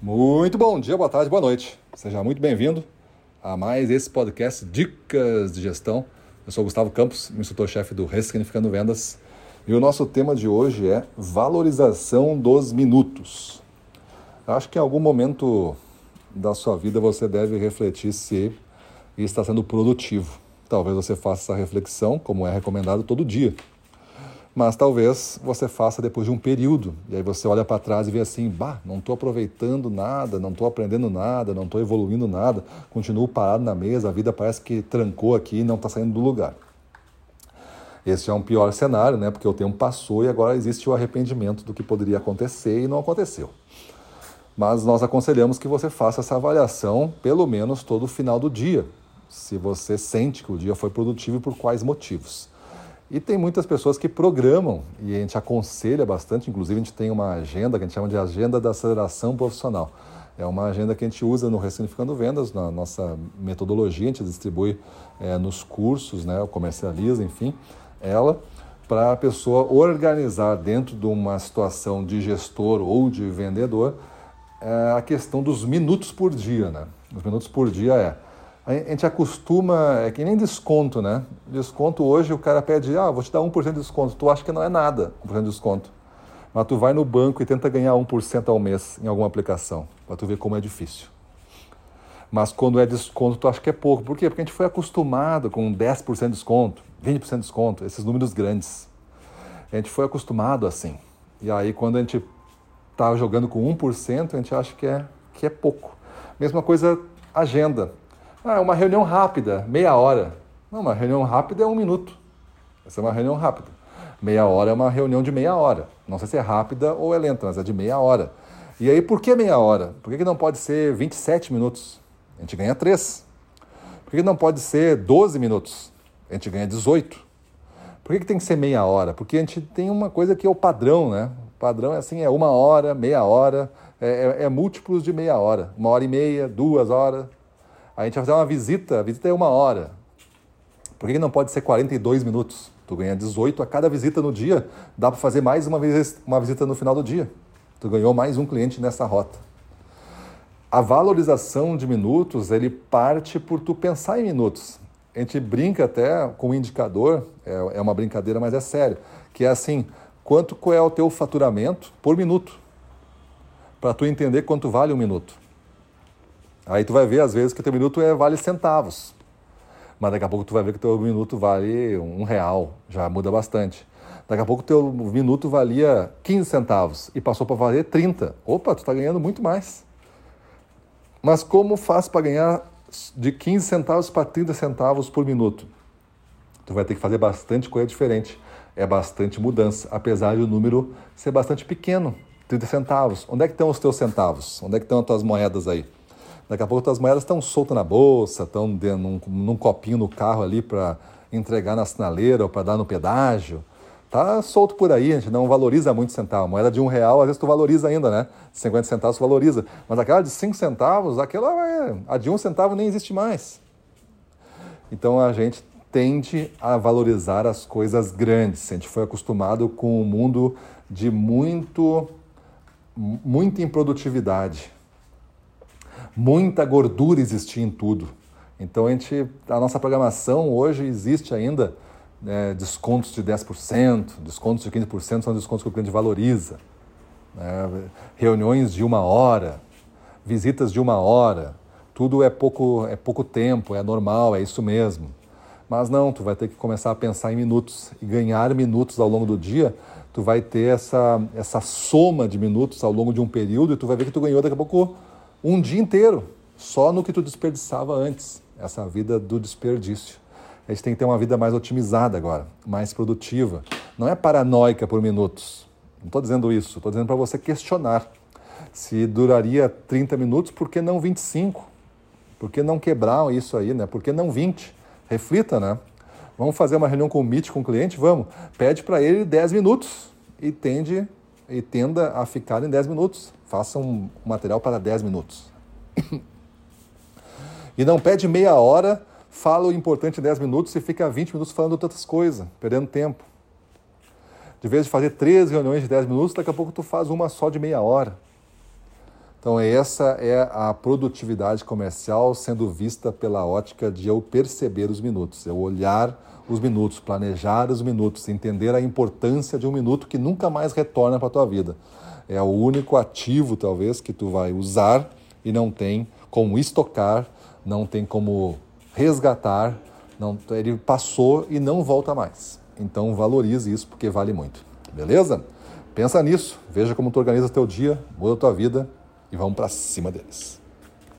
Muito bom dia, boa tarde, boa noite. Seja muito bem-vindo a mais esse podcast Dicas de Gestão. Eu sou Gustavo Campos, instrutor-chefe do Ressignificando Vendas. E o nosso tema de hoje é valorização dos minutos. Acho que em algum momento da sua vida você deve refletir se está sendo produtivo. Talvez você faça essa reflexão, como é recomendado todo dia mas talvez você faça depois de um período. E aí você olha para trás e vê assim: bah, não estou aproveitando nada, não estou aprendendo nada, não estou evoluindo nada, continuo parado na mesa, a vida parece que trancou aqui e não está saindo do lugar. Esse é um pior cenário, né? Porque o tempo passou e agora existe o arrependimento do que poderia acontecer e não aconteceu. Mas nós aconselhamos que você faça essa avaliação pelo menos todo final do dia, se você sente que o dia foi produtivo e por quais motivos. E tem muitas pessoas que programam e a gente aconselha bastante, inclusive a gente tem uma agenda que a gente chama de agenda da aceleração profissional. É uma agenda que a gente usa no Ressignificando Vendas, na nossa metodologia, a gente distribui é, nos cursos, né, comercializa, enfim, ela, para a pessoa organizar dentro de uma situação de gestor ou de vendedor é, a questão dos minutos por dia. Né? Os minutos por dia é a gente acostuma, é que nem desconto, né? Desconto hoje o cara pede, ah, vou te dar 1% de desconto. Tu acha que não é nada 1% de desconto. Mas tu vai no banco e tenta ganhar 1% ao mês em alguma aplicação, para tu ver como é difícil. Mas quando é desconto, tu acha que é pouco. Por quê? Porque a gente foi acostumado com 10% de desconto, 20% de desconto, esses números grandes. A gente foi acostumado assim. E aí quando a gente está jogando com 1%, a gente acha que é, que é pouco. Mesma coisa, agenda. Ah, uma reunião rápida, meia hora. Não, uma reunião rápida é um minuto. Essa é uma reunião rápida. Meia hora é uma reunião de meia hora. Não sei se é rápida ou é lenta, mas é de meia hora. E aí, por que meia hora? Por que, não pode ser 27 minutos? A gente ganha 3. Por que, que não pode ser 12 minutos? A gente ganha 18. Por que, que tem que ser meia hora? Porque a gente tem uma coisa que é o padrão, né? O padrão é assim, é uma hora, meia hora, é, é, é múltiplos de meia hora. Uma hora e meia, duas horas, a gente vai fazer uma visita, a visita é uma hora. Por que não pode ser 42 minutos? Tu ganha 18 a cada visita no dia, dá para fazer mais uma, vez, uma visita no final do dia. Tu ganhou mais um cliente nessa rota. A valorização de minutos, ele parte por tu pensar em minutos. A gente brinca até com o indicador, é, é uma brincadeira, mas é sério, que é assim, quanto é o teu faturamento por minuto, para tu entender quanto vale um minuto. Aí tu vai ver, às vezes, que o teu minuto é, vale centavos. Mas daqui a pouco tu vai ver que o teu minuto vale um real. Já muda bastante. Daqui a pouco o teu minuto valia 15 centavos e passou para valer 30. Opa, tu está ganhando muito mais. Mas como faz para ganhar de 15 centavos para 30 centavos por minuto? Tu vai ter que fazer bastante coisa diferente. É bastante mudança, apesar do número ser bastante pequeno, 30 centavos. Onde é que estão os teus centavos? Onde é que estão as tuas moedas aí? Daqui a pouco as moedas estão soltas na bolsa, estão num, num copinho no carro ali para entregar na sinaleira ou para dar no pedágio. Tá solto por aí, a gente não valoriza muito centavo. Moeda de um real, às vezes tu valoriza ainda, né? 50 centavos tu valoriza. Mas aquela de 5 centavos, aquela é, a de um centavo nem existe mais. Então a gente tende a valorizar as coisas grandes. A gente foi acostumado com um mundo de muito, muita improdutividade muita gordura existia em tudo. Então a, gente, a nossa programação hoje existe ainda né, descontos de 10%, descontos de 15% são descontos que o cliente valoriza. Né, reuniões de uma hora, visitas de uma hora, tudo é pouco, é pouco tempo, é normal, é isso mesmo. Mas não, tu vai ter que começar a pensar em minutos e ganhar minutos ao longo do dia. Tu vai ter essa, essa soma de minutos ao longo de um período e tu vai ver que tu ganhou daqui a pouco um dia inteiro só no que tu desperdiçava antes, essa vida do desperdício. A gente tem que ter uma vida mais otimizada agora, mais produtiva. Não é paranoica por minutos. Não estou dizendo isso, estou dizendo para você questionar. Se duraria 30 minutos, por que não 25? Por que não quebrar isso aí, né? Por que não 20? Reflita, né? Vamos fazer uma reunião com o Meet com o cliente? Vamos. Pede para ele 10 minutos e tende e tenda a ficar em 10 minutos. Faça um material para 10 minutos. e não pede meia hora, fala o importante em 10 minutos e fica 20 minutos falando outras coisas, perdendo tempo. De vez de fazer três reuniões de 10 minutos, daqui a pouco tu faz uma só de meia hora. Então, essa é a produtividade comercial sendo vista pela ótica de eu perceber os minutos, eu olhar os minutos, planejar os minutos, entender a importância de um minuto que nunca mais retorna para a tua vida. É o único ativo, talvez, que tu vai usar e não tem como estocar, não tem como resgatar, não, ele passou e não volta mais. Então valorize isso porque vale muito. Beleza? Pensa nisso, veja como tu organiza teu dia, muda tua vida e vamos para cima deles.